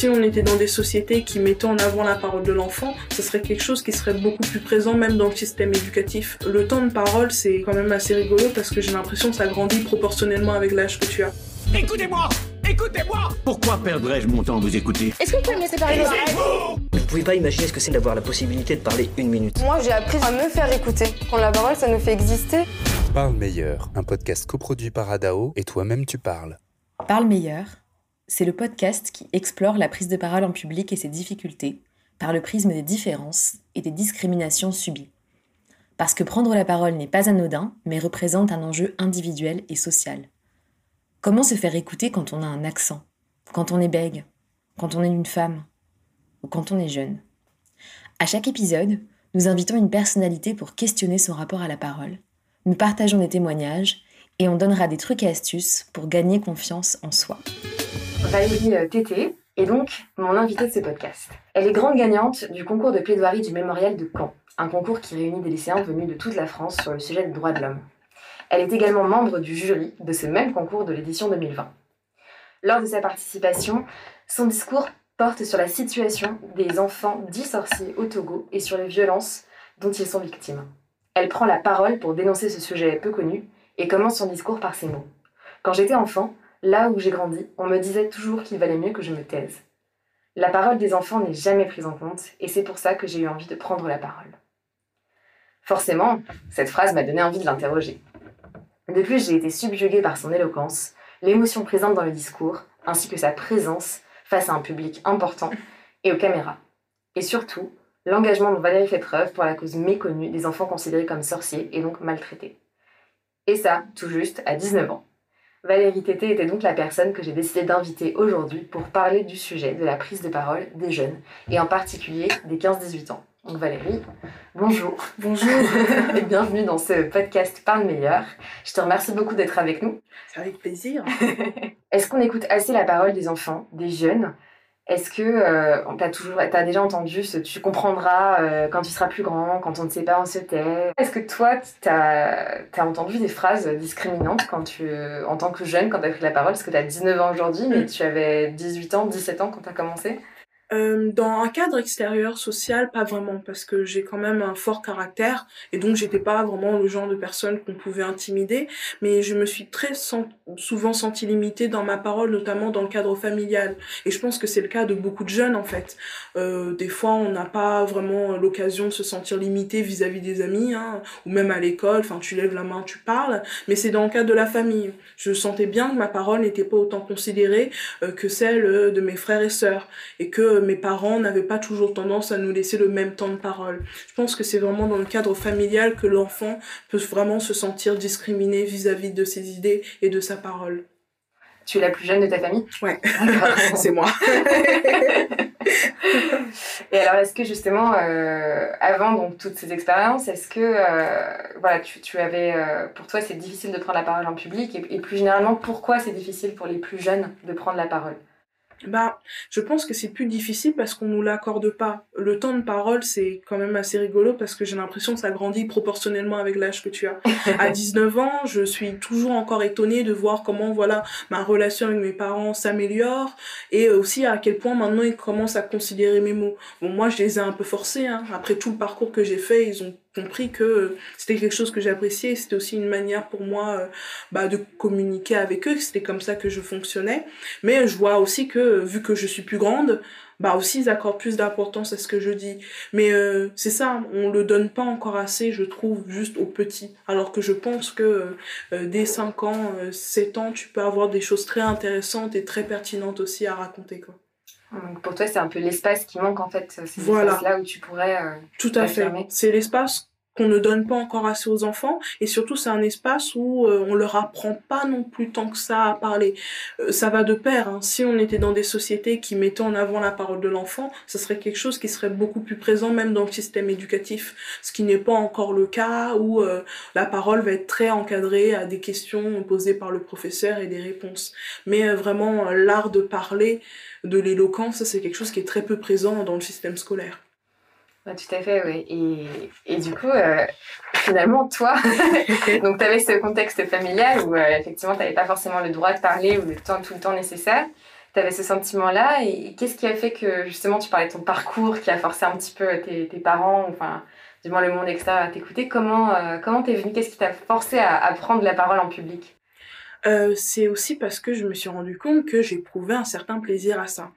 si on était dans des sociétés qui mettaient en avant la parole de l'enfant, ce serait quelque chose qui serait beaucoup plus présent même dans le système éducatif. Le temps de parole, c'est quand même assez rigolo parce que j'ai l'impression que ça grandit proportionnellement avec l'âge que tu as. Écoutez-moi Écoutez-moi Pourquoi perdrais-je mon temps à vous écouter? Est-ce que vous pouvez me laisser parler Vous pouvez pas imaginer ce que c'est d'avoir la possibilité de parler une minute. Moi, j'ai appris à me faire écouter. Prendre la parole, ça nous fait exister. Parle meilleur, un podcast coproduit par Adao et toi-même tu parles. Parle meilleur, c'est le podcast qui explore la prise de parole en public et ses difficultés par le prisme des différences et des discriminations subies. Parce que prendre la parole n'est pas anodin, mais représente un enjeu individuel et social. Comment se faire écouter quand on a un accent, quand on est bègue, quand on est une femme? Ou quand on est jeune? À chaque épisode, nous invitons une personnalité pour questionner son rapport à la parole. Nous partageons des témoignages et on donnera des trucs et astuces pour gagner confiance en soi. Valérie euh, Tété est donc mon invitée de ce podcast. Elle est grande gagnante du concours de plaidoirie du Mémorial de Caen, un concours qui réunit des lycéens venus de toute la France sur le sujet des droits de l'homme. Elle est également membre du jury de ce même concours de l'édition 2020. Lors de sa participation, son discours porte sur la situation des enfants dits au Togo et sur les violences dont ils sont victimes. Elle prend la parole pour dénoncer ce sujet peu connu et commence son discours par ces mots. Quand j'étais enfant, là où j'ai grandi, on me disait toujours qu'il valait mieux que je me taise. La parole des enfants n'est jamais prise en compte et c'est pour ça que j'ai eu envie de prendre la parole. Forcément, cette phrase m'a donné envie de l'interroger. De plus, j'ai été subjuguée par son éloquence, l'émotion présente dans le discours, ainsi que sa présence face à un public important et aux caméras. Et surtout, l'engagement dont Valérie fait preuve pour la cause méconnue des enfants considérés comme sorciers et donc maltraités. Et ça, tout juste à 19 ans. Valérie Tété était donc la personne que j'ai décidé d'inviter aujourd'hui pour parler du sujet de la prise de parole des jeunes, et en particulier des 15-18 ans. Donc Valérie, bonjour. Bonjour. et bienvenue dans ce podcast Parle Meilleur. Je te remercie beaucoup d'être avec nous. C'est avec plaisir. Est-ce qu'on écoute assez la parole des enfants, des jeunes? Est-ce que euh, t'as toujours, as déjà entendu ce tu comprendras euh, quand tu seras plus grand, quand on ne sait pas, on se tait Est-ce que toi, t'as as entendu des phrases discriminantes quand tu, en tant que jeune, quand t'as pris la parole? Parce que t'as 19 ans aujourd'hui, mais tu avais 18 ans, 17 ans quand t'as commencé? Euh, dans un cadre extérieur social, pas vraiment, parce que j'ai quand même un fort caractère et donc j'étais pas vraiment le genre de personne qu'on pouvait intimider, mais je me suis très souvent sentie limitée dans ma parole, notamment dans le cadre familial. Et je pense que c'est le cas de beaucoup de jeunes en fait. Euh, des fois, on n'a pas vraiment l'occasion de se sentir limité vis-à-vis des amis, hein, ou même à l'école. Enfin, tu lèves la main, tu parles, mais c'est dans le cadre de la famille. Je sentais bien que ma parole n'était pas autant considérée euh, que celle euh, de mes frères et sœurs, et que mes parents n'avaient pas toujours tendance à nous laisser le même temps de parole. Je pense que c'est vraiment dans le cadre familial que l'enfant peut vraiment se sentir discriminé vis-à-vis de ses idées et de sa parole. Tu es la plus jeune de ta famille? Ouais, c'est moi. Et alors, est-ce que justement, euh, avant donc toutes ces expériences, est-ce que euh, voilà, tu, tu avais, euh, pour toi, c'est difficile de prendre la parole en public et, et plus généralement, pourquoi c'est difficile pour les plus jeunes de prendre la parole? Bah, je pense que c'est plus difficile parce qu'on nous l'accorde pas. Le temps de parole, c'est quand même assez rigolo parce que j'ai l'impression que ça grandit proportionnellement avec l'âge que tu as. À 19 ans, je suis toujours encore étonnée de voir comment, voilà, ma relation avec mes parents s'améliore et aussi à quel point maintenant ils commencent à considérer mes mots. Bon, moi, je les ai un peu forcés, hein. Après tout le parcours que j'ai fait, ils ont compris que c'était quelque chose que j'appréciais. C'était aussi une manière pour moi euh, bah, de communiquer avec eux. C'était comme ça que je fonctionnais. Mais je vois aussi que vu que je suis plus grande, bah aussi ils accordent plus d'importance à ce que je dis. Mais euh, c'est ça, on le donne pas encore assez, je trouve, juste aux petits. Alors que je pense que euh, dès 5 ans, euh, 7 ans, tu peux avoir des choses très intéressantes et très pertinentes aussi à raconter. Quoi. Donc pour toi, c'est un peu l'espace qui manque en fait, ces Voilà. espaces-là où tu pourrais. euh, Tout à fait. C'est l'espace qu'on ne donne pas encore assez aux enfants et surtout c'est un espace où euh, on leur apprend pas non plus tant que ça à parler. Euh, ça va de pair. Hein. Si on était dans des sociétés qui mettaient en avant la parole de l'enfant, ce serait quelque chose qui serait beaucoup plus présent même dans le système éducatif, ce qui n'est pas encore le cas où euh, la parole va être très encadrée à des questions posées par le professeur et des réponses. Mais euh, vraiment euh, l'art de parler, de l'éloquence, ça, c'est quelque chose qui est très peu présent dans le système scolaire. Tout à fait, oui. Et, et du coup, euh, finalement, toi, donc tu avais ce contexte familial où euh, effectivement tu n'avais pas forcément le droit de parler ou le temps, tout le temps nécessaire. tu avais ce sentiment-là. Et qu'est-ce qui a fait que, justement, tu parlais de ton parcours qui a forcé un petit peu tes, tes parents, enfin, du moins le monde extérieur à t'écouter. Comment euh, comment t'es venu Qu'est-ce qui t'a forcé à, prendre la parole en public? Euh, C'est aussi parce que je me suis rendu compte que j'éprouvais un certain plaisir à ça.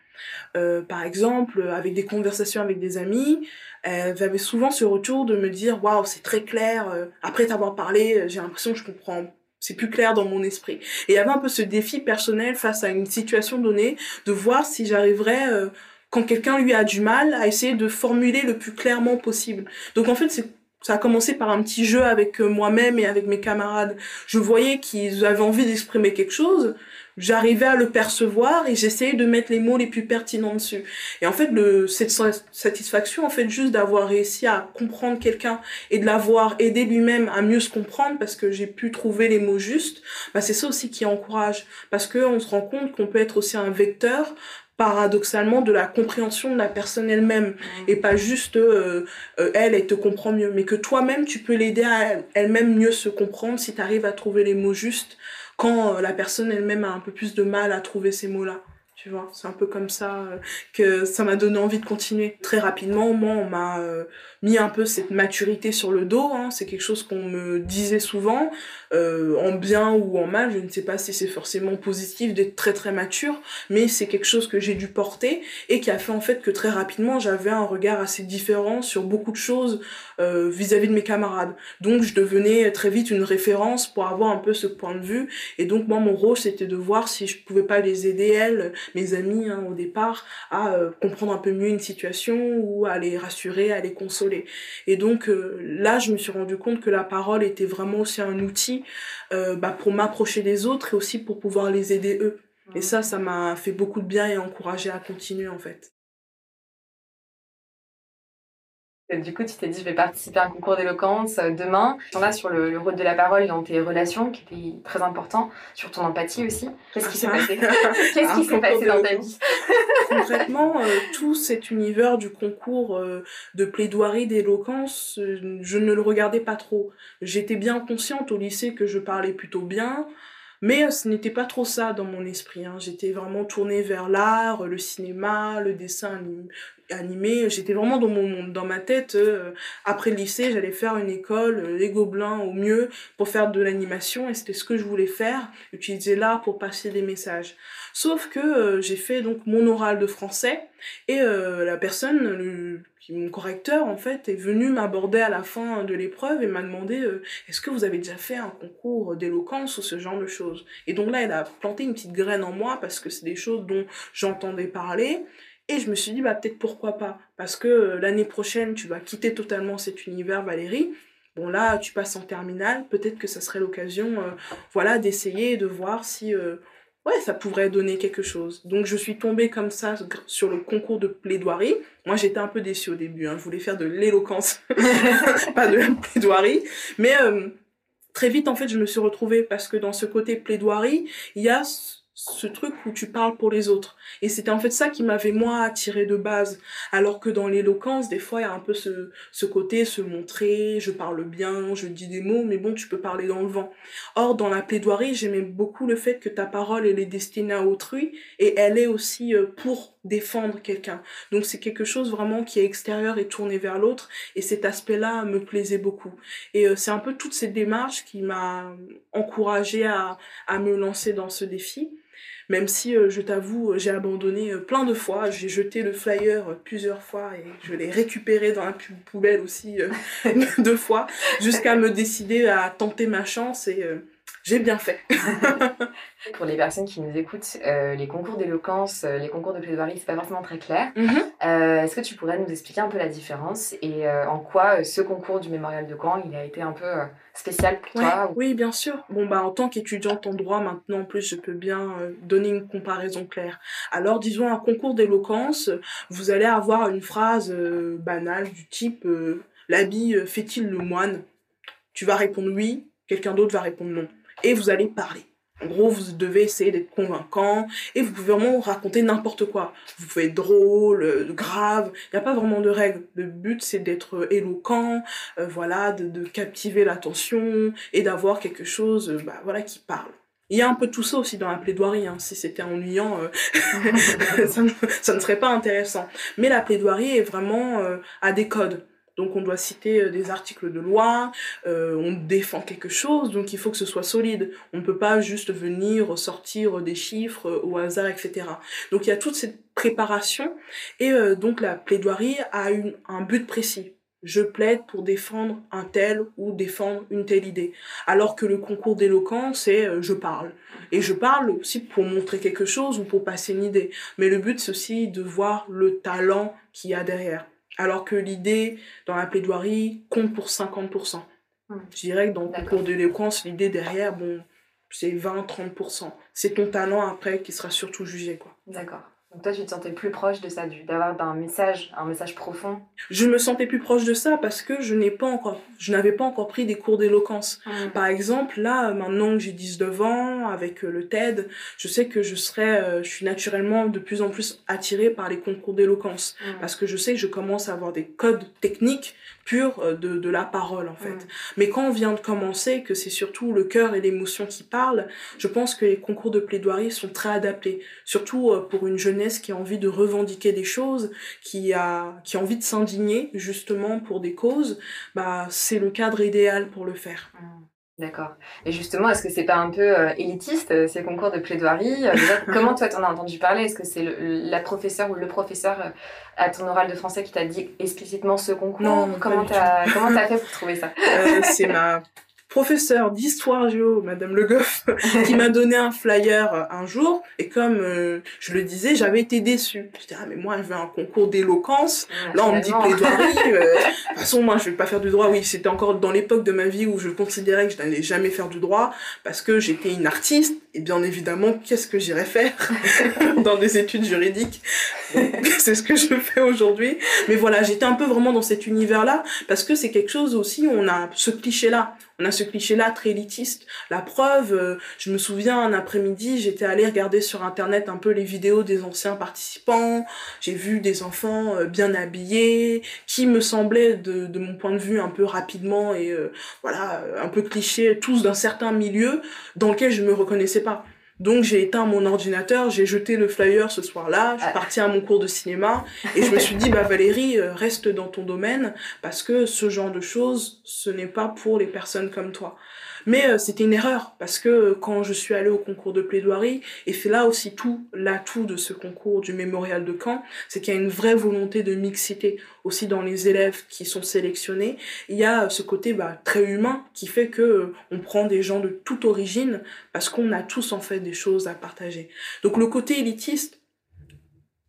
Euh, par exemple, avec des conversations avec des amis, euh, j'avais souvent ce retour de me dire waouh, c'est très clair. Euh, après t'avoir parlé, j'ai l'impression que je comprends c'est plus clair dans mon esprit. Et il y avait un peu ce défi personnel face à une situation donnée, de voir si j'arriverais, quand quelqu'un lui a du mal, à essayer de formuler le plus clairement possible. Donc en fait, c'est ça a commencé par un petit jeu avec euh, moi-même et avec mes camarades. Je voyais qu'ils avaient envie d'exprimer quelque chose, j'arrivais à le percevoir et j'essayais de mettre les mots les plus pertinents dessus. Et en fait, le, cette satisfaction, en fait, juste d'avoir réussi à comprendre quelqu'un et de l'avoir aidé lui-même à mieux se comprendre parce que j'ai pu trouver les mots justes, bah, c'est ça aussi qui encourage. Parce que on se rend compte qu'on peut être aussi un vecteur paradoxalement de la compréhension de la personne elle-même mmh. et pas juste euh, euh, elle elle te comprend mieux mais que toi-même tu peux l'aider à elle-même mieux se comprendre si tu arrives à trouver les mots justes quand euh, la personne elle-même a un peu plus de mal à trouver ces mots-là. Tu vois, c'est un peu comme ça euh, que ça m'a donné envie de continuer. Très rapidement, moi, on m'a euh, mis un peu cette maturité sur le dos. Hein. C'est quelque chose qu'on me disait souvent, euh, en bien ou en mal. Je ne sais pas si c'est forcément positif d'être très très mature, mais c'est quelque chose que j'ai dû porter et qui a fait en fait que très rapidement j'avais un regard assez différent sur beaucoup de choses euh, vis-à-vis de mes camarades. Donc je devenais très vite une référence pour avoir un peu ce point de vue. Et donc moi mon rôle c'était de voir si je pouvais pas les aider elles, mes amis hein, au départ, à euh, comprendre un peu mieux une situation ou à les rassurer, à les consoler et donc euh, là, je me suis rendu compte que la parole était vraiment aussi un outil euh, bah, pour m'approcher des autres et aussi pour pouvoir les aider eux. Et ça, ça m'a fait beaucoup de bien et encouragé à continuer en fait. Du coup, tu t'es dit, je vais participer à un concours d'éloquence euh, demain. Là, sur le, rôle de la parole dans tes relations, qui était très important, sur ton empathie aussi. Qu'est-ce qui s'est passé? Qu'est-ce qui s'est passé dans ta vie? Concrètement, euh, tout cet univers du concours euh, de plaidoirie d'éloquence, je ne le regardais pas trop. J'étais bien consciente au lycée que je parlais plutôt bien. Mais ce n'était pas trop ça dans mon esprit. Hein. J'étais vraiment tournée vers l'art, le cinéma, le dessin animé. J'étais vraiment dans mon monde, dans ma tête. Euh, après le lycée, j'allais faire une école, euh, les Gobelins au mieux, pour faire de l'animation, et c'était ce que je voulais faire, utiliser l'art pour passer des messages. Sauf que euh, j'ai fait donc mon oral de français, et la personne, mon correcteur en fait, est venu m'aborder à la fin de l'épreuve et m'a demandé est-ce que vous avez déjà fait un concours d'éloquence ou ce genre de choses? Et donc là, elle a planté une petite graine en moi parce que c'est des choses dont j'entendais parler et je me suis dit, bah, peut-être pourquoi pas? Parce que euh, l'année prochaine, tu vas quitter totalement cet univers, Valérie. Bon, là, tu passes en terminale. Peut-être que ça serait l'occasion, euh, voilà, d'essayer de voir si, euh, ouais, ça pourrait donner quelque chose. Donc, je suis tombée comme ça sur le concours de plaidoirie. Moi, j'étais un peu déçue au début. Hein. Je voulais faire de l'éloquence, pas de la plaidoirie. Mais très vite, en fait, je me suis retrouvée parce que dans ce côté plaidoirie, il y a ce truc où tu parles pour les autres. Et c'était en fait ça qui m'avait moi attiré de base. Alors que dans l'éloquence, des fois, il y a un peu ce, ce côté, se montrer, je parle bien, je dis des mots, mais bon, tu peux parler dans le vent. Or, dans la plaidoirie, j'aimais beaucoup le fait que ta parole, elle est destinée à autrui et elle est aussi euh, pour défendre quelqu'un. Donc c'est quelque chose vraiment qui est extérieur et tourné vers l'autre et cet aspect-là me plaisait beaucoup. Et euh, c'est un peu toute cette démarche qui m'a encouragée à, à me lancer dans ce défi. Même si, euh, je t'avoue, euh, j'ai abandonné euh, plein de fois. J'ai jeté le flyer plusieurs fois et je l'ai récupéré dans la poubelle aussi deux fois, jusqu'à me décider à tenter ma chance et j'ai bien fait. Pour les personnes qui nous écoutent, euh, les concours d'éloquence, euh, les concours de plaidoirie, c'est pas forcément très clair. Mhm. euh, Est-ce que tu pourrais nous expliquer un peu la différence et euh, en quoi ce concours du Mémorial de Caen, il a été un peu spécial pour toi Oui, bien sûr. Bon, bah, en tant qu'étudiante en droit, maintenant, en plus, je peux bien donner une comparaison claire. Alors, disons, un concours d'éloquence, vous allez avoir une phrase banale du type L'habit fait-il le moine? Tu vas répondre oui, quelqu'un d'autre va répondre non et vous allez parler. En gros, vous devez essayer d'être convaincant et vous pouvez vraiment raconter n'importe quoi. Vous pouvez être drôle, euh, grave, il n'y a pas vraiment de règles. Le but, c'est d'être éloquent, euh, voilà, de, captiver l'attention et d'avoir quelque chose euh, bah, voilà, qui parle. Il y a un peu tout ça aussi dans la plaidoirie. Hein. Si c'était ennuyant, ça, ne, ça, ne, serait pas intéressant. Mais la plaidoirie est vraiment à des codes. Donc on doit citer euh, des articles de loi, euh, on défend quelque chose, donc il faut que ce soit solide. On ne peut pas juste venir sortir des chiffres au hasard, etc. Donc il y a toute cette préparation et euh, donc la plaidoirie a une, un but précis. Je plaide pour défendre un tel ou défendre une telle idée. Alors que le concours d'éloquence, c'est euh, je parle. Et je parle aussi pour montrer quelque chose ou pour passer une idée. Mais le but, c'est aussi de voir le talent qu'il y a derrière alors que l'idée dans la plaidoirie compte pour 50%. Hmm. Je dirais que dans le concours d'éloquence, l'idée derrière, bon, c'est 20-30%. C'est ton talent après qui sera surtout jugé. quoi. D'accord. Donc toi, tu te sentais plus proche de ça, d'avoir un message, un message profond Je me sentais plus proche de ça parce que je n'ai pas encore, je n'avais pas encore pris des cours d'éloquence. Mmh. Par exemple, là, maintenant que j'ai 19 ans, avec euh, le TED, je sais que je serais, euh, je suis naturellement de plus en plus attirée par les concours d'éloquence mmh. parce que je sais que je commence à avoir des codes techniques purs euh, de, de la parole, en fait. Mmh. Mais quand on vient de commencer, que c'est surtout le cœur et l'émotion qui parlent, je pense que les concours de plaidoirie sont très adaptés, surtout pour une jeunesse qui a envie de revendiquer des choses, qui a, qui a envie de s'indigner justement pour des causes, bah, c'est le cadre idéal pour le faire. Mmh. D'accord. Et justement, est-ce que c'est pas un peu euh, élitiste euh, ces concours de plaidoirie? Euh, Comment toi t'en as entendu parler? Est-ce que c'est la professeure ou le professeur à ton oral de français qui t'a dit explicitement ce concours? Non. Comment t'as comment as fait pour trouver ça? C'est ma professeur d'histoire géo, Madame Le Goff, qui m'a donné un flyer euh, un jour. Et comme euh, je le disais, j'avais été déçue. Je disais, ah, mais moi, je veux un concours d'éloquence. Là, on me dit plaidoirie. Euh, de toute façon, moi, je vais pas faire du droit. Oui, c'était encore dans l'époque de ma vie où je considérais que je n'allais jamais faire du droit parce que j'étais une artiste. Et bien évidemment, qu'est-ce que j'irais faire dans des études juridiques C'est ce que je fais aujourd'hui. Mais voilà, j'étais un peu vraiment dans cet univers-là parce que c'est quelque chose aussi, on a ce cliché-là on a ce cliché-là très élitiste. La preuve, euh, je me souviens un après-midi, j'étais allée regarder sur internet un peu les vidéos des anciens participants. J'ai vu des enfants euh, bien habillés, qui me semblaient de, de, mon point de vue un peu rapidement et euh, voilà un peu cliché, tous d'un certain milieu dans lequel je me reconnaissais pas. Donc j'ai éteint mon ordinateur, j'ai jeté le flyer ce soir-là, je suis ah. partie à mon cours de cinéma et je me suis dit bah Valérie euh, reste dans ton domaine parce que ce genre de choses ce n'est pas pour les personnes comme toi. Mais euh, c'était une erreur parce que euh, quand je suis allée au concours de plaidoirie, et c'est là aussi tout l'atout de ce concours du mémorial de Caen, c'est qu'il y a une vraie volonté de mixité aussi dans les élèves qui sont sélectionnés. Il y a ce côté bah, très humain qui fait que euh, on prend des gens de toute origine parce qu'on a tous en fait des choses à partager. Donc le côté élitiste,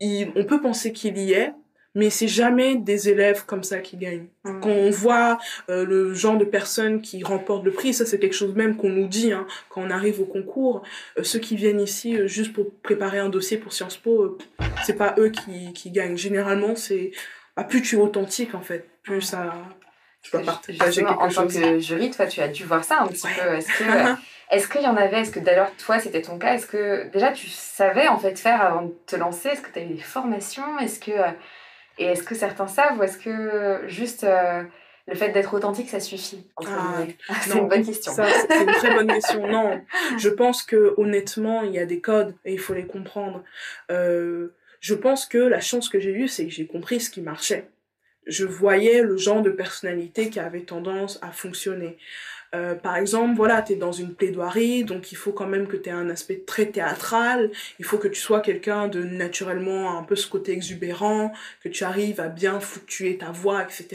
on peut penser qu'il y est, mais c'est jamais des élèves comme ça qui gagnent. Mmh. Quand on voit euh, le genre de personnes qui remportent le prix, ça c'est quelque chose même qu'on nous dit hein, quand on arrive au concours. Euh, ceux qui viennent ici euh, juste pour préparer un dossier pour Sciences Po, c'est pas eux qui, qui gagnent. Généralement, c'est bah, plus tu es authentique en fait, plus ça tu dois partager quelque en chose. En tant que jury, toi, tu as dû voir ça un petit peu. Est-ce que Est-ce qu'il y en avait Est-ce que d'ailleurs, toi, c'était ton cas Est-ce que déjà, tu savais en fait faire avant de te lancer? Est-ce que tu as eu des formations? Est-ce que et est-ce que certains savent ou est-ce que juste euh, le fait d'être authentique, ça suffit ah, C'est une bonne question. C'est une très bonne question. Non, je pense que honnêtement, il y a des codes et il faut les comprendre. Euh, je pense que la chance que j'ai eue, c'est que j'ai compris ce qui marchait. Je voyais le genre de personnalité qui avait tendance à fonctionner. Euh, par exemple, voilà, tu es dans une plaidoirie, donc il faut quand même que tu aies un aspect très théâtral, il faut que tu sois quelqu'un de naturellement un peu ce côté exubérant, que tu arrives à bien fluctuer ta voix, etc.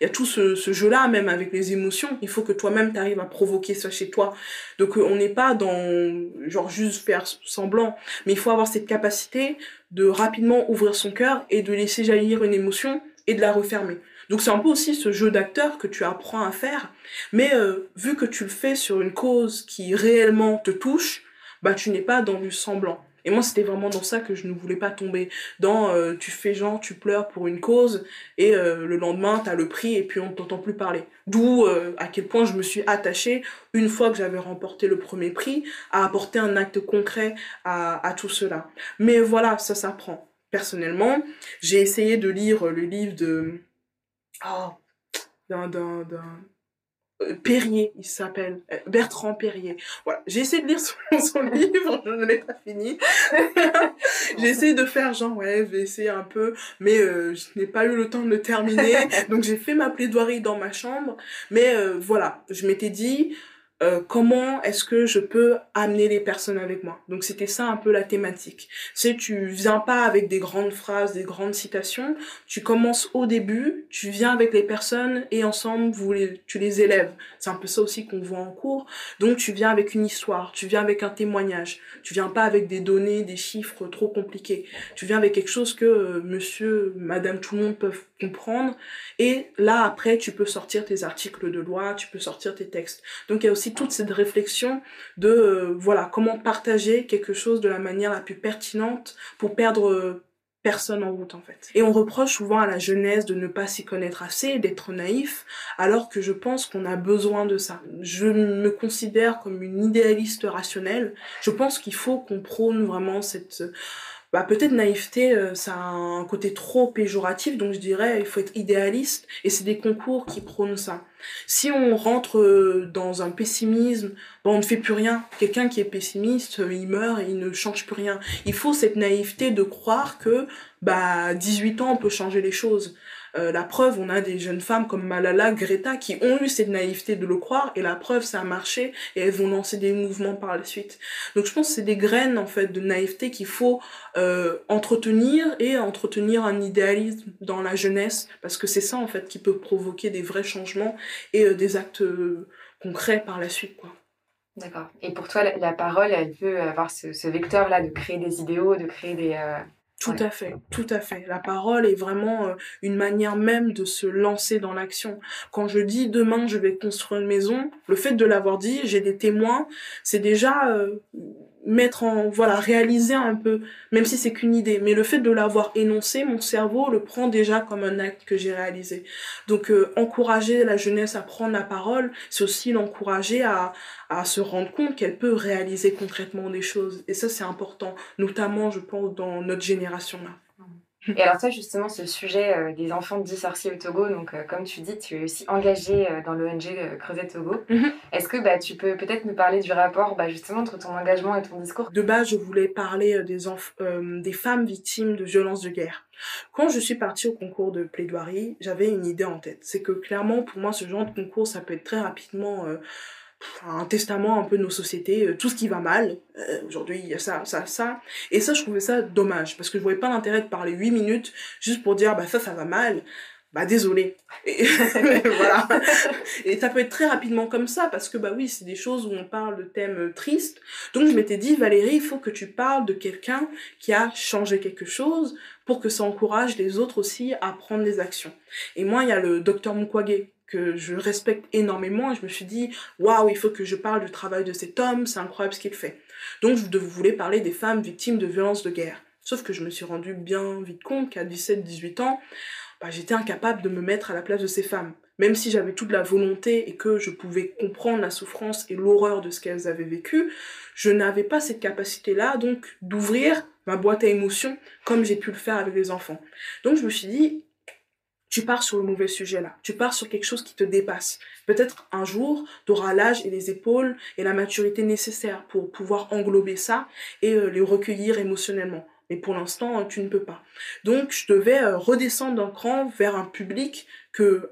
Il y a tout ce, ce jeu-là, même avec les émotions, il faut que toi-même tu arrives à provoquer ça chez toi. Donc euh, on n'est pas dans genre juste faire semblant, mais il faut avoir cette capacité de rapidement ouvrir son cœur et de laisser jaillir une émotion et de la refermer. Donc c'est un peu aussi ce jeu d'acteur que tu apprends à faire, mais euh, vu que tu le fais sur une cause qui réellement te touche, bah tu n'es pas dans du semblant. Et moi c'était vraiment dans ça que je ne voulais pas tomber. Dans euh, tu fais genre tu pleures pour une cause et euh, le lendemain t'as le prix et puis on ne t'entend plus parler. D'où à quel point je me suis attachée une fois que j'avais remporté le premier prix à apporter un acte concret à, à tout cela. Mais voilà ça s'apprend. Personnellement j'ai essayé de lire le livre de oh, d'un, d'un, euh, Perrier, il s'appelle euh, Bertrand Perrier. Voilà, j'ai essayé de lire son, son livre, je ne l'ai pas fini. j'ai essayé de faire genre ouais, je vais essayer un peu, mais euh, je n'ai pas eu le temps de le terminer. Donc j'ai fait ma plaidoirie dans ma chambre, mais euh, voilà, je m'étais dit euh, comment est-ce que je peux amener les personnes avec moi? Donc c'était ça un peu la thématique. C'est tu viens pas avec des grandes phrases, des grandes citations, tu commences au début, tu viens avec les personnes et ensemble tu les élèves. C'est un peu ça aussi qu'on voit en cours. Donc tu viens avec une histoire, tu viens avec un témoignage, tu viens pas avec des données, des chiffres trop compliqués. Tu viens avec quelque chose que euh, monsieur, madame, tout le monde peuvent comprendre et là après tu peux sortir tes articles de loi, tu peux sortir tes textes. Donc il y a aussi toute cette réflexion de euh, voilà comment partager quelque chose de la manière la plus pertinente pour perdre euh, personne en route en fait. Et on reproche souvent à la jeunesse de ne pas s'y connaître assez, d'être naïf, alors que je pense qu'on a besoin de ça. Je me considère comme une idéaliste rationnelle. Je pense qu'il faut qu'on prône vraiment cette bah peut-être naïveté euh, ça a un côté trop péjoratif donc je dirais il faut être idéaliste et c'est des concours qui prônent ça. Si on rentre euh, dans un pessimisme bon, on ne fait plus rien. Quelqu'un qui est pessimiste euh, il meurt et il ne change plus rien. Il faut cette naïveté de croire que bah 18 ans on peut changer les choses euh, la preuve, on a des jeunes femmes comme Malala, Greta, qui ont eu cette naïveté de le croire, et la preuve, ça a marché, et elles vont lancer des mouvements par la suite. Donc je pense que c'est des graines, en fait, de naïveté qu'il faut euh, entretenir, et entretenir un idéalisme dans la jeunesse, parce que c'est ça, en fait, qui peut provoquer des vrais changements et euh, des actes concrets par la suite, quoi. D'accord. Et pour toi, la, parole, elle peut avoir ce vecteur-là de créer des idéaux, de créer des... Tout Ouais. à fait, tout à fait. La parole est vraiment euh, une manière même de se lancer dans l'action. Quand je dis demain je vais construire une maison, le fait de l'avoir dit, j'ai des témoins, c'est déjà euh, mettre en voilà réaliser un peu, même si c'est qu'une idée. Mais le fait de l'avoir énoncé, mon cerveau le prend déjà comme un acte que j'ai réalisé. Donc euh, encourager la jeunesse à prendre la parole, c'est aussi l'encourager à à se rendre compte qu'elle peut réaliser concrètement des choses. Et ça c'est important, notamment je pense dans notre génération là. Et alors toi, justement, ce sujet euh, des enfants dits sorciers au Togo, donc euh, comme tu dis, tu es aussi engagée euh, dans l'ONG Creuset Togo. Mhm. Est-ce que bah, tu peux peut-être nous parler du rapport bah, justement entre ton engagement et ton discours? De base, je voulais parler des, euh, des femmes victimes de violences de guerre. Quand je suis partie au concours de plaidoirie, j'avais une idée en tête. C'est que clairement, pour moi, ce genre de concours, ça peut être très rapidement euh, un testament un peu de nos sociétés, euh, tout ce qui va mal. Euh, Aujourd'hui, il y a ça, ça, ça. Et ça, je trouvais ça dommage, parce que je voyais pas l'intérêt de parler 8 minutes juste pour dire, bah ça, ça va mal. Bah désolé. Et voilà. Et ça peut être très rapidement comme ça, parce que bah oui, c'est des choses où on parle de thèmes euh, tristes. Donc je m'étais dit, Valérie, il faut que tu parles de quelqu'un qui a changé quelque chose pour que ça encourage les autres aussi à prendre des actions. Et moi, il y a le docteur Mukwege que je respecte énormément et je me suis dit, waouh, il faut que je parle du travail de cet homme, c'est incroyable ce qu'il fait. Donc je voulais parler des femmes victimes de violences de guerre. Sauf que je me suis rendu bien vite compte qu'à 17-18 ans, bah, j'étais incapable de me mettre à la place de ces femmes. Même si j'avais toute la volonté et que je pouvais comprendre la souffrance et l'horreur de ce qu'elles avaient vécu, je n'avais pas cette capacité-là, donc, d'ouvrir ma boîte à émotions comme j'ai pu le faire avec les enfants. Donc, je me suis dit, tu pars sur le mauvais sujet là. Tu pars sur quelque chose qui te dépasse. Peut-être un jour, tu auras l'âge et les épaules et la maturité nécessaire pour pouvoir englober ça et euh, les recueillir émotionnellement. Mais pour l'instant, tu ne peux pas. Donc, je devais euh, redescendre d'un cran vers un public que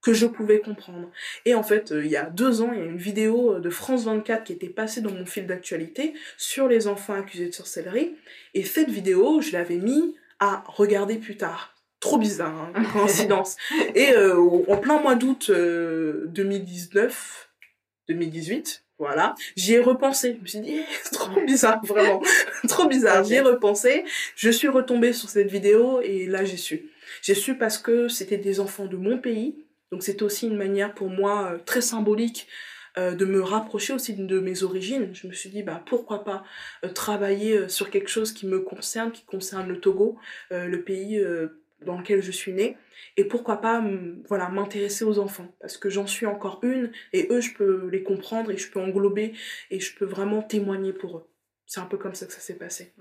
que je pouvais comprendre. Et en fait, euh, il y a deux ans, il y a une vidéo de France 24 qui était passée dans mon fil d'actualité sur les enfants accusés de sorcellerie. Et cette vidéo, je l'avais mis à regarder plus tard. Trop bizarre, hein, coïncidence. Et euh, en plein mois d'août euh, 2019, 2018, voilà, j'y ai repensé. Je me suis dit, eh, c'est trop bizarre, vraiment. trop bizarre. J'y ai repensé. Je suis retombée sur cette vidéo et là, j'ai su. J'ai su parce que c'était des enfants de mon pays. Donc c'était aussi une manière pour moi euh, très symbolique euh, de me rapprocher aussi de mes origines. Je me suis dit, bah, pourquoi pas euh, travailler euh, sur quelque chose qui me concerne, qui concerne le Togo, euh, le pays euh, dans lequel je suis née. Et pourquoi pas voilà, m'intéresser aux enfants. Parce que j'en suis encore une, et eux, je peux les comprendre, et je peux englober, et je peux vraiment témoigner pour eux. C'est un peu comme ça que ça s'est passé.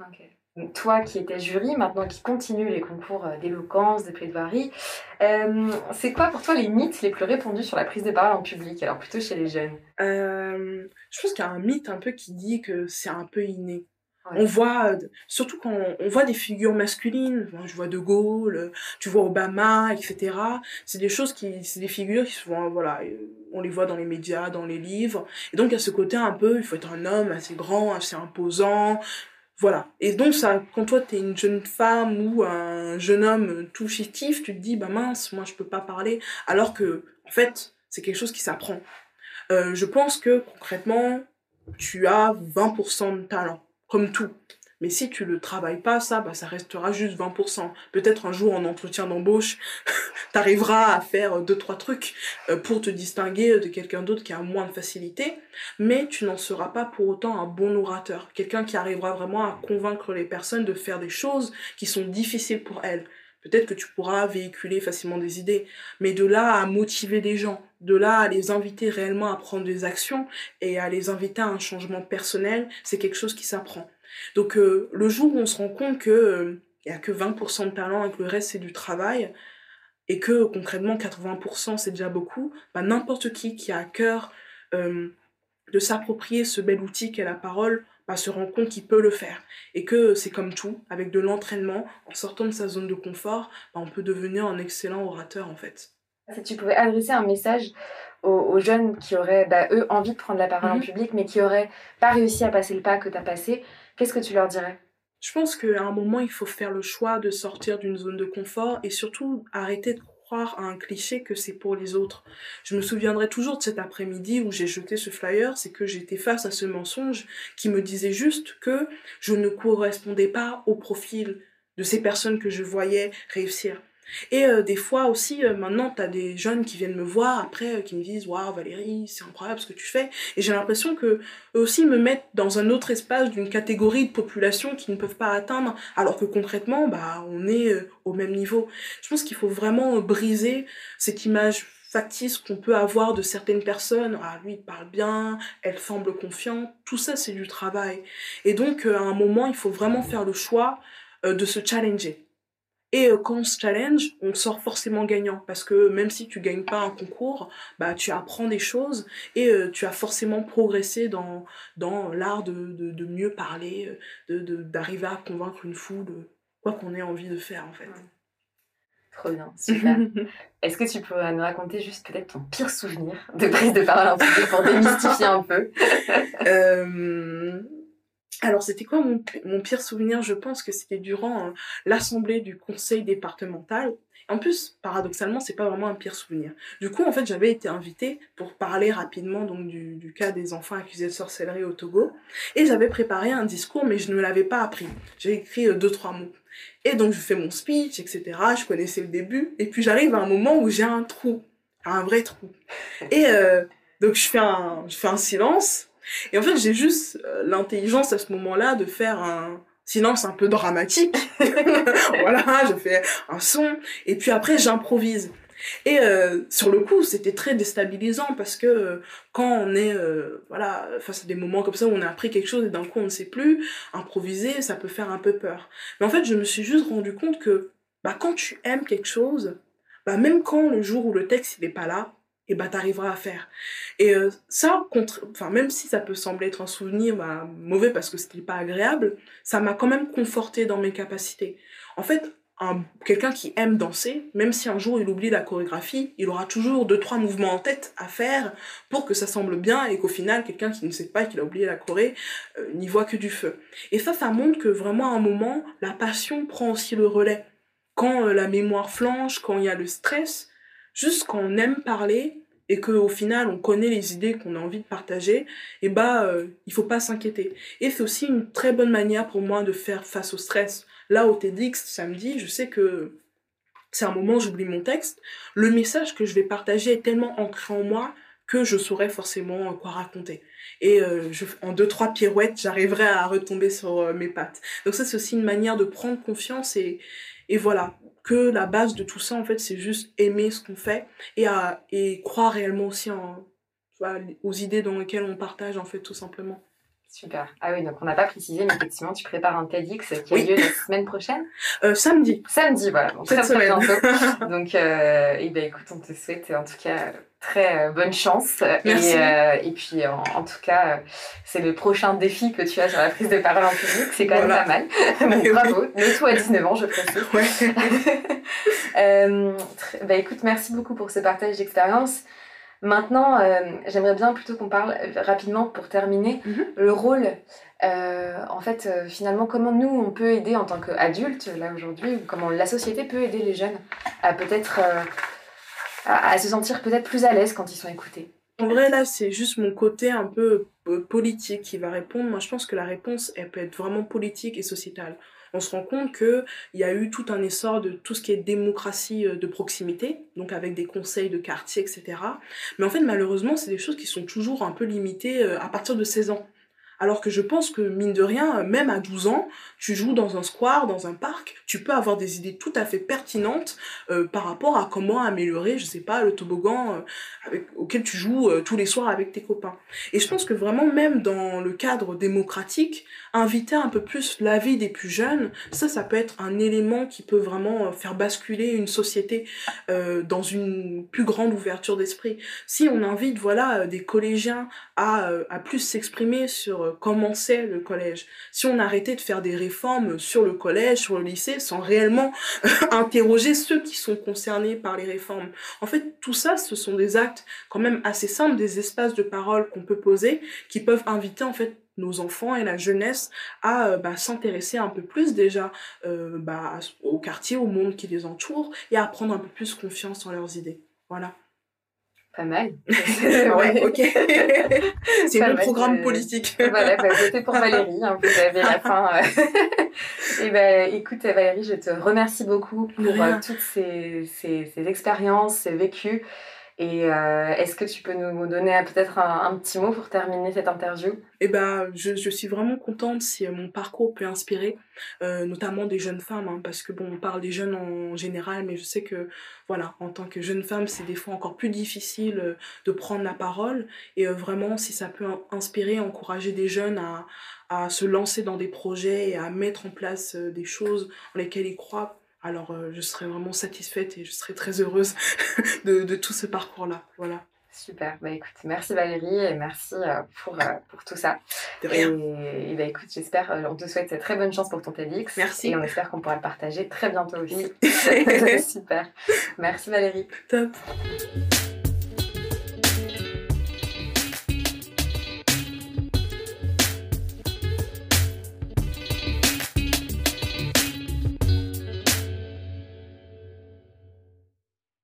Toi qui étais jury, maintenant qui continue les concours euh, d'éloquence, de plaidoirie, euh, c'est quoi pour toi les mythes les plus répandus sur la prise de parole en public, alors plutôt chez les jeunes Euh, je pense qu'il y a un mythe un peu qui dit que c'est un peu inné. Ouais. On voit, euh, surtout quand on voit des figures masculines, je vois De Gaulle, euh, tu vois Obama, etc. C'est des choses qui, c'est des figures qui souvent, voilà, euh, on les voit dans les médias, dans les livres. Et donc, a ce côté un peu, il faut être un homme assez grand, assez imposant. Voilà. Et donc, ça, quand toi, t'es une jeune femme ou un jeune homme tout chétif, tu te dis, bah mince, moi, je peux pas parler. Alors que, en fait, c'est quelque chose qui s'apprend. Euh, je pense que, concrètement, tu as 20% de talent comme tout. Mais si tu le travailles pas, ça, bah, ça restera juste 20%. Peut-être un jour en entretien d'embauche, t'arriveras à faire deux, trois trucs euh, pour te distinguer de quelqu'un d'autre qui a moins de facilité, mais tu n'en seras pas pour autant un bon orateur. Quelqu'un qui arrivera vraiment à convaincre les personnes de faire des choses qui sont difficiles pour elles. Peut-être que tu pourras véhiculer facilement des idées, mais de là à motiver des gens, de là à les inviter réellement à prendre des actions et à les inviter à un changement personnel, c'est quelque chose qui s'apprend. Donc euh, le jour où on se rend compte que euh, y a que 20% de talent et que le reste c'est du travail et que concrètement 80% c'est déjà beaucoup, bah, n'importe qui qui a à cœur euh, de s'approprier ce bel outil qu'est la parole bah, se rend compte qu'il peut le faire et que c'est comme tout, avec de l'entraînement, en sortant de sa zone de confort, bah, on peut devenir un excellent orateur en fait. Si tu pouvais adresser un message aux, aux jeunes qui auraient, bah, eux, envie de prendre la parole en Mhm. public, mais qui auraient pas réussi à passer le pas que tu as passé, qu'est-ce que tu leur dirais? Je pense qu'à un moment, il faut faire le choix de sortir d'une zone de confort et surtout arrêter de croire à un cliché que c'est pour les autres. Je me souviendrai toujours de cet après-midi où j'ai jeté ce flyer, c'est que j'étais face à ce mensonge qui me disait juste que je ne correspondais pas au profil de ces personnes que je voyais réussir. Et euh, des fois aussi, euh, maintenant, t'as des jeunes qui viennent me voir après, euh, qui me disent Waouh, Valérie, c'est incroyable ce que tu fais. Et j'ai l'impression que eux aussi me mettent dans un autre espace d'une catégorie de population qu'ils ne peuvent pas atteindre, alors que concrètement, bah, on est au même niveau. Je pense qu'il faut vraiment briser cette image factice qu'on peut avoir de certaines personnes. Ah, lui, il parle bien, elle semble confiante. Tout ça, c'est du travail. Et donc, à un moment, il faut vraiment faire le choix de se challenger. Et euh, quand on se challenge, on sort forcément gagnant parce que même si tu gagnes pas un concours, bah tu apprends des choses et euh, tu as forcément progressé dans dans l'art de, de, de mieux parler, de d'arriver à convaincre une foule, euh, quoi qu'on ait envie de faire en fait. Trop bien, super. Est-ce que tu pourrais nous raconter juste peut-être ton pire souvenir de prise de parole en public pour démystifier un peu? Euh, alors, c'était quoi mon, pi- mon pire souvenir? Je pense que c'était durant euh, l'assemblée du conseil départemental. En plus, paradoxalement, c'est pas vraiment un pire souvenir. Du coup, en fait, j'avais été invitée pour parler rapidement donc du, cas des enfants accusés de sorcellerie au Togo, et j'avais préparé un discours, mais je ne l'avais pas appris. J'ai écrit euh, deux trois mots. Et donc, je fais mon speech, etc. Je connaissais le début, et puis j'arrive à un moment où j'ai un trou, un vrai trou. Et euh, donc, je fais un silence. Et en fait, j'ai juste euh, l'intelligence à ce moment-là de faire un silence un peu dramatique. voilà, je fais un son et puis après j'improvise. Et euh, sur le coup, c'était très déstabilisant parce que euh, quand on est euh, voilà face à des moments comme ça où on a appris quelque chose et d'un coup on ne sait plus, improviser, ça peut faire un peu peur. Mais en fait, je me suis juste rendu compte que bah quand tu aimes quelque chose, bah même quand le jour où le texte il est pas là, et bah t'arriveras à faire. Et euh, ça, contre... enfin même si ça peut sembler être un souvenir bah, mauvais parce que c'était pas agréable, ça m'a quand même conforté dans mes capacités. En fait, un... quelqu'un qui aime danser, même si un jour il oublie la chorégraphie, il aura toujours deux trois mouvements en tête à faire pour que ça semble bien et qu'au final quelqu'un qui ne sait pas qu'il a oublié la choré euh, n'y voit que du feu. Et ça, ça montre que vraiment à un moment, la passion prend aussi le relais. Quand euh, la mémoire flanche, quand il y a le stress, juste quand on aime parler et qu'au final on connaît les idées qu'on a envie de partager, et bah euh, il faut pas s'inquiéter. Et c'est aussi une très bonne manière pour moi de faire face au stress. Là au TEDx samedi, je sais que c'est un moment où j'oublie mon texte. Le message que je vais partager est tellement ancré en moi que je saurais forcément quoi raconter. Et euh, en deux trois pirouettes, j'arriverai à retomber sur euh, mes pattes. Donc ça c'est aussi une manière de prendre confiance et et voilà que la base de tout ça en fait c'est juste aimer ce qu'on fait et croire réellement aussi aux idées dans lesquelles on partage en fait tout simplement. Super. Ah oui, donc on n'a pas précisé, mais effectivement, tu prépares un TEDx qui a Oui. lieu la semaine prochaine. Euh, samedi. Samedi, voilà. Donc Cette très, très semaine. bientôt. Donc, euh, eh ben, écoute, on te souhaite en tout cas très euh, bonne chance. Merci. Et, euh, et puis, en, en tout cas, c'est le prochain défi que tu as sur la prise de parole en public. C'est quand Voilà. même pas mal. Oui. bravo. Le tout à 19 ans, je précise. Ouais. Bah, écoute, merci beaucoup pour ce partage d'expérience. Maintenant, euh, j'aimerais bien plutôt qu'on parle rapidement pour terminer Mhm. le rôle. euh, en fait, euh, finalement, comment nous on peut aider en tant qu'adultes là aujourd'hui, ou comment la société peut aider les jeunes à peut-être à, à se sentir peut-être plus à l'aise quand ils sont écoutés. En vrai, là, c'est juste mon côté un peu politique qui va répondre. Moi, je pense que la réponse, elle peut être vraiment politique et sociétale. On se rend compte qu'il y a eu tout un essor de tout ce qui est démocratie euh, de proximité, donc avec des conseils de quartier, etc. Mais en fait, malheureusement, c'est des choses qui sont toujours un peu limitées euh, à partir de 16 ans. Alors que je pense que, mine de rien, même à 12 ans, tu joues dans un square, dans un parc, tu peux avoir des idées tout à fait pertinentes euh, par rapport à comment améliorer, je sais pas, le toboggan euh, avec, auquel tu joues euh, tous les soirs avec tes copains. Et je pense que vraiment, même dans le cadre démocratique, inviter un peu plus l'avis des plus jeunes, ça, ça peut être un élément qui peut vraiment faire basculer une société dans une plus grande ouverture d'esprit. Si on invite, voilà, des collégiens à, à plus s'exprimer sur euh, comment c'est le collège, si on arrêtait de faire des réformes sur le collège, sur le lycée, sans réellement interroger ceux qui sont concernés par les réformes. En fait, tout ça, ce sont des actes quand même assez simples, des espaces de parole qu'on peut poser, qui peuvent inviter en fait nos enfants et la jeunesse à euh, bah, s'intéresser un peu plus déjà euh, bah, au quartier, au monde qui les entoure, et à prendre un peu plus confiance en leurs idées. Voilà. Pas mal. ouais, ok. C'est mal, programme euh, politique. voilà, bah, votez pour Valérie, hein, vous avez la fin. et ben, écoute, Valérie, je te remercie beaucoup pour euh, toutes ces, ces, ces expériences, ces vécus. Et euh, est-ce que tu peux nous donner euh, peut-être un, petit mot pour terminer cette interview? Eh ben, je, je suis vraiment contente si euh, mon parcours peut inspirer, notamment des jeunes femmes, hein, parce que bon, on parle des jeunes en général, mais je sais que, voilà, en tant que jeune femme, c'est des fois encore plus difficile de prendre la parole, et vraiment, si ça peut in- inspirer, encourager des jeunes à, à se lancer dans des projets et à mettre en place des choses en lesquelles ils croient, alors euh, je serais vraiment satisfaite et je serais très heureuse de, de tout ce parcours-là, voilà. Super, bah écoute, merci Valérie et merci euh, pour, euh, pour tout ça. De rien. Et, et bah écoute, j'espère, on te souhaite très bonne chance pour ton TEDx. Merci. Et on espère qu'on pourra le partager très bientôt aussi. Super. Merci Valérie. Top.